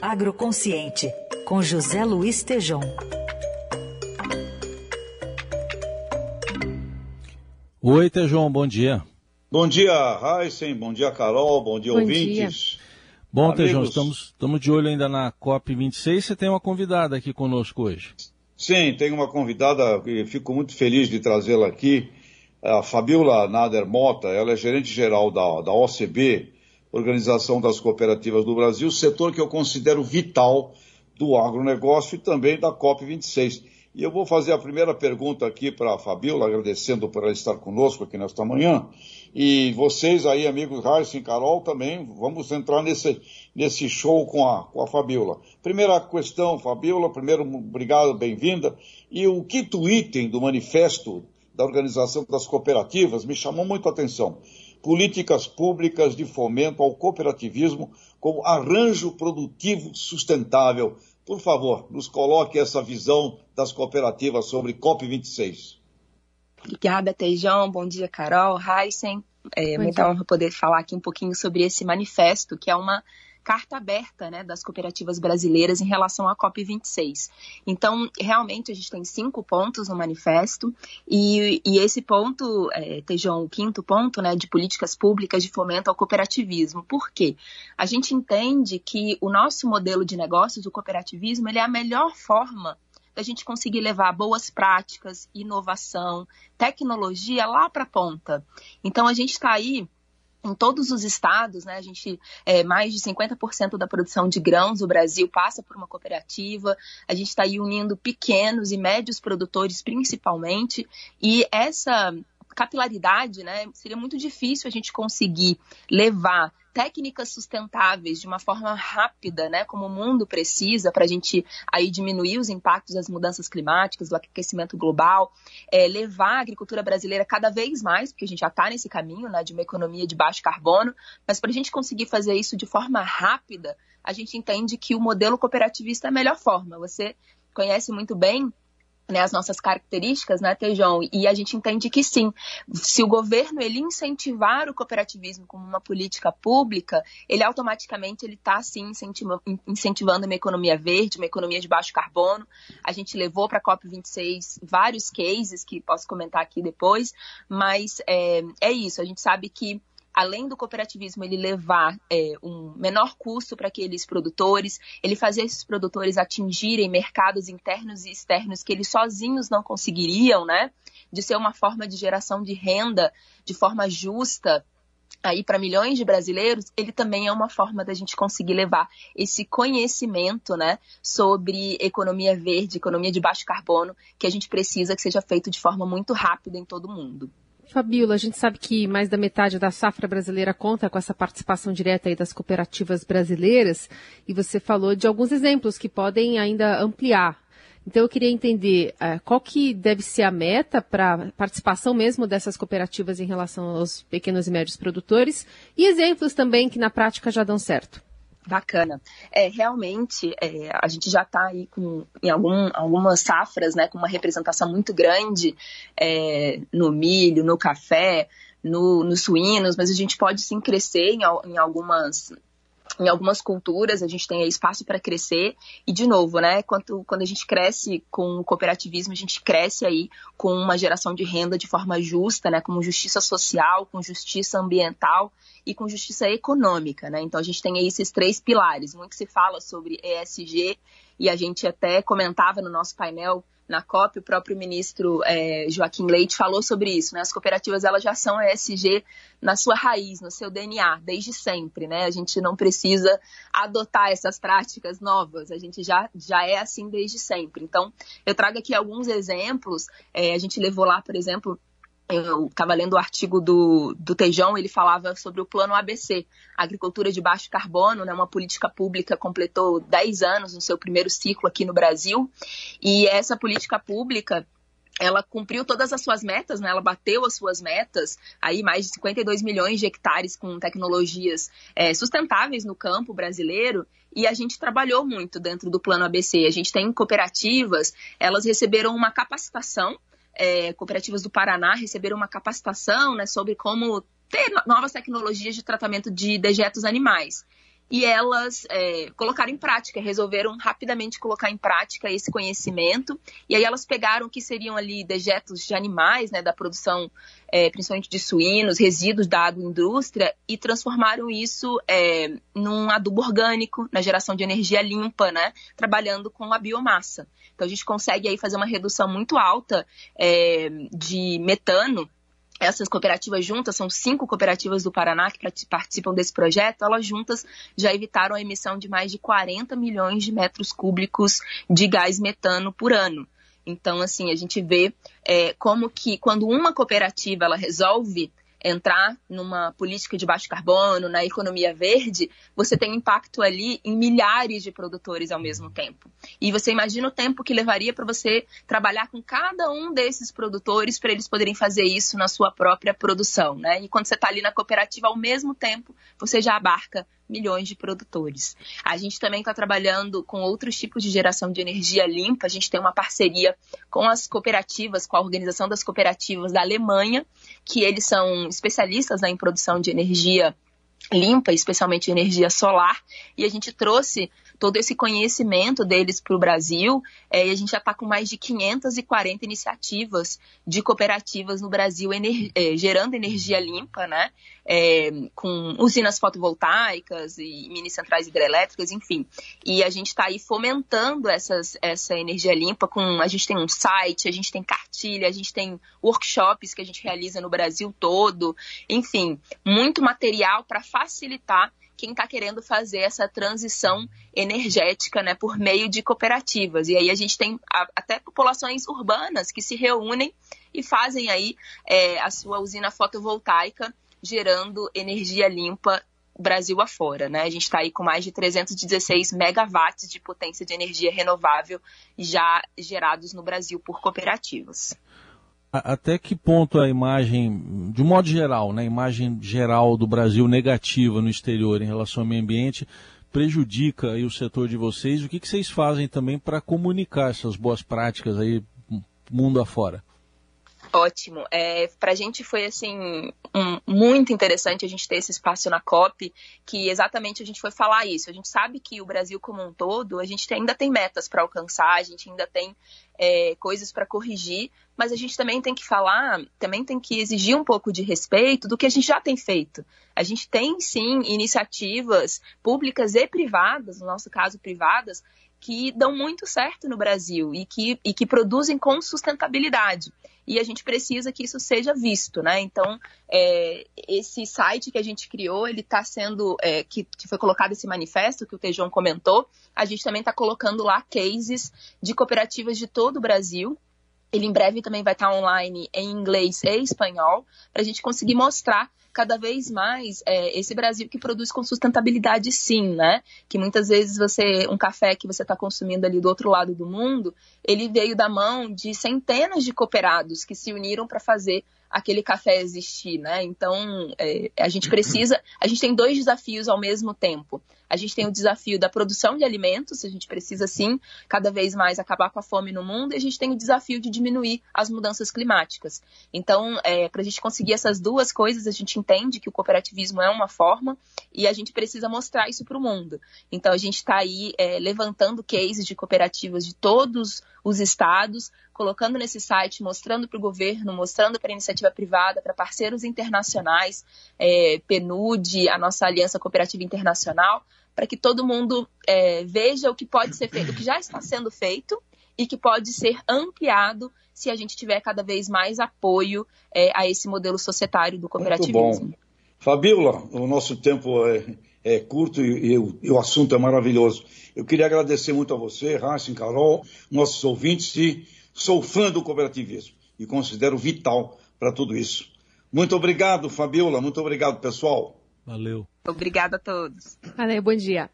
Agroconsciente, com José Luiz Tejom. Oi, Tejom, bom dia. Bom dia, Heisen, bom dia, Carol, bom dia, bom ouvintes. Dia. Bom, Tejão, estamos, estamos de olho ainda na COP26. Você tem uma convidada aqui conosco hoje. Sim, tenho uma convidada e fico muito feliz de trazê-la aqui. A Fabiola Nader Mota, ela é gerente geral da, da OCB, Organização das Cooperativas do Brasil, setor que eu considero vital do agronegócio e também da COP26. E eu vou fazer a primeira pergunta aqui para a Fabiola, agradecendo por ela estar conosco aqui nesta manhã. E vocês aí, amigos Raíssa e Carol, também vamos entrar nesse, nesse show com a, com a. Primeira questão, Fabiola, primeiro, obrigado, bem-vinda. E o quinto item do manifesto da Organização das Cooperativas me chamou muito a atenção. Políticas públicas de fomento ao cooperativismo como arranjo produtivo sustentável por favor, nos coloque essa visão das cooperativas sobre COP26. Obrigada, Teijão. Bom dia, Carol, Heisen. É muita honra poder falar aqui um pouquinho sobre esse manifesto, que é uma carta aberta né, das cooperativas brasileiras em relação à COP26. Então, realmente, a gente tem cinco pontos no manifesto, e, e esse ponto, é, Tejão, o quinto ponto, né, de políticas públicas de fomento ao cooperativismo. Por quê? A gente entende que o nosso modelo de negócios, o cooperativismo, ele é a melhor forma da gente conseguir levar boas práticas, inovação, tecnologia lá para a ponta. Então, a gente está aí em todos os estados, né, a gente, é, mais de 50% da produção de grãos do Brasil passa por uma cooperativa, a gente está unindo pequenos e médios produtores principalmente, e essa capilaridade, né, seria muito difícil a gente conseguir levar técnicas sustentáveis de uma forma rápida, né, como o mundo precisa para a gente aí diminuir os impactos das mudanças climáticas, do aquecimento global, é, levar a agricultura brasileira cada vez mais, porque a gente já está nesse caminho, né, de uma economia de baixo carbono, mas para a gente conseguir fazer isso de forma rápida, a gente entende que o modelo cooperativista é a melhor forma. Você conhece muito bem né, as nossas características, né, Tejão? E a gente entende que sim, se o governo ele incentivar o cooperativismo como uma política pública, ele automaticamente ele está sim incentivando, uma economia verde, uma economia de baixo carbono. A gente levou para a COP26 vários cases que posso comentar aqui depois, mas é, é isso. A gente sabe que além do cooperativismo ele levar é, um menor custo para aqueles produtores, ele fazer esses produtores atingirem mercados internos e externos que eles sozinhos não conseguiriam, né? De ser uma forma de geração de renda de forma justa aí para milhões de brasileiros, ele também é uma forma da gente conseguir levar esse conhecimento, né, sobre economia verde, economia de baixo carbono, que a gente precisa que seja feito de forma muito rápida em todo mundo. Fabiola, a gente sabe que mais da metade da safra brasileira conta com essa participação direta das cooperativas brasileiras, e você falou de alguns exemplos que podem ainda ampliar. Então eu queria entender uh, qual que deve ser a meta para participação mesmo dessas cooperativas em relação aos pequenos e médios produtores e exemplos também que na prática já dão certo. Bacana. É, realmente, é, a gente já está aí com, em algum, algumas safras, né, com uma representação muito grande é, no milho, no café, no, nos suínos, mas a gente pode sim crescer em, em algumas em algumas culturas a gente tem espaço para crescer e de novo, né, quando, quando a gente cresce com o cooperativismo, a gente cresce aí com uma geração de renda de forma justa, né, com justiça social, com justiça ambiental e com justiça econômica, né? Então a gente tem aí esses três pilares. Muito se fala sobre ESG e a gente até comentava no nosso painel na COP, o próprio ministro é, Joaquim Leite falou sobre isso. Né? As cooperativas elas já são ESG na sua raiz, no seu DNA, desde sempre. Né? A gente não precisa adotar essas práticas novas, a gente já, já é assim desde sempre. Então, eu trago aqui alguns exemplos. É, a gente levou lá, por exemplo, eu estava lendo o artigo do, do Tejão, ele falava sobre o plano ABC, agricultura de baixo carbono, né, uma política pública completou 10 anos no seu primeiro ciclo aqui no Brasil, e essa política pública ela cumpriu todas as suas metas, né? ela bateu as suas metas, aí mais de 52 milhões de hectares com tecnologias é, sustentáveis no campo brasileiro, e a gente trabalhou muito dentro do plano ABC. A gente tem cooperativas, elas receberam uma capacitação é, cooperativas do Paraná receberam uma capacitação né, sobre como ter novas tecnologias de tratamento de dejetos animais. E elas é, colocaram em prática, resolveram rapidamente colocar em prática esse conhecimento, e aí elas pegaram o que seriam ali dejetos de animais, né, da produção é, principalmente de suínos, resíduos da agroindústria, e transformaram isso é, num adubo orgânico, na geração de energia limpa, né, trabalhando com a biomassa. Então a gente consegue aí fazer uma redução muito alta é, de metano essas cooperativas juntas, são cinco cooperativas do Paraná que participam desse projeto, elas juntas já evitaram a emissão de mais de 40 milhões de metros cúbicos de gás metano por ano. Então, assim, a gente vê é, como que quando uma cooperativa ela resolve entrar numa política de baixo carbono, na economia verde, você tem impacto ali em milhares de produtores ao mesmo tempo. E você imagina o tempo que levaria para você trabalhar com cada um desses produtores para eles poderem fazer isso na sua própria produção, né? E quando você está ali na cooperativa, ao mesmo tempo, você já abarca milhões de produtores. A gente também está trabalhando com outros tipos de geração de energia limpa. A gente tem uma parceria com as cooperativas, com a Organização das Cooperativas da Alemanha, que eles são especialistas né, em produção de energia limpa, especialmente energia solar, e a gente trouxe todo esse conhecimento deles para o Brasil, é, e a gente já está com mais de 540 iniciativas de cooperativas no Brasil ener é, gerando energia limpa, né? É, com usinas fotovoltaicas e mini centrais hidrelétricas, enfim. E a gente está aí fomentando essas, essa energia limpa com. A gente tem um site, a gente tem cartilha, a gente tem workshops que a gente realiza no Brasil todo, enfim, muito material para facilitar quem está querendo fazer essa transição energética né, por meio de cooperativas. E aí a gente tem até populações urbanas que se reúnem e fazem aí é, a sua usina fotovoltaica gerando energia limpa Brasil afora, né? A gente está aí com mais de 316 megawatts de potência de energia renovável já gerados no Brasil por cooperativas até que ponto a imagem, de um modo geral, né, a imagem geral do Brasil negativa no exterior em relação ao meio ambiente prejudica o setor de vocês? O que, que vocês fazem também para comunicar essas boas práticas aí mundo afora? Ótimo. É, para a gente foi assim um, muito interessante a gente ter esse espaço na COP, que exatamente a gente foi falar isso. A gente sabe que o Brasil como um todo, a gente ainda tem metas para alcançar, a gente ainda tem é, coisas para corrigir, mas a gente também tem que falar, também tem que exigir um pouco de respeito do que a gente já tem feito. A gente tem sim iniciativas públicas e privadas, no nosso caso privadas, que dão muito certo no Brasil e que, e que produzem com sustentabilidade e a gente precisa que isso seja visto, né? Então, é, esse site que a gente criou, ele está sendo, é, que, que, foi colocado esse manifesto que o Tejão comentou, a gente também está colocando lá cases de cooperativas de todo o Brasil, ele em breve também vai estar online em inglês e espanhol, para a gente conseguir mostrar cada vez mais é, esse Brasil que produz com sustentabilidade sim, né? Que muitas vezes você, um café que você está consumindo ali do outro lado do mundo, ele veio da mão de centenas de cooperados que se uniram para fazer aquele café existir, né? Então, é, a gente precisa, a gente tem dois desafios ao mesmo tempo. A gente tem o desafio da produção de alimentos, a gente precisa sim cada vez mais acabar com a fome no mundo, e a gente tem o desafio de diminuir as mudanças climáticas. Então, é, para a gente conseguir essas duas coisas, a gente entende que o cooperativismo é uma forma e a gente precisa mostrar isso para o mundo. Então, a gente está aí é, levantando cases de cooperativas de todos os estados, colocando nesse site, mostrando para o governo, mostrando para a iniciativa privada, para parceiros internacionais, é, PNUD, a nossa Aliança Cooperativa Internacional, para que todo mundo é, veja o que pode ser feito, o que já está sendo feito e que pode ser ampliado se a gente tiver cada vez mais apoio é, a esse modelo societário do cooperativismo. Muito bom. Fabiola, o nosso tempo é, é curto e, e, e, o assunto é maravilhoso. Eu queria agradecer muito a você, Raíssa, Carol, nossos ouvintes e Sou fã do cooperativismo e considero vital para tudo isso. Muito obrigado, Fabiola. Muito obrigado, pessoal. Valeu. Obrigada a todos. Valeu, bom dia.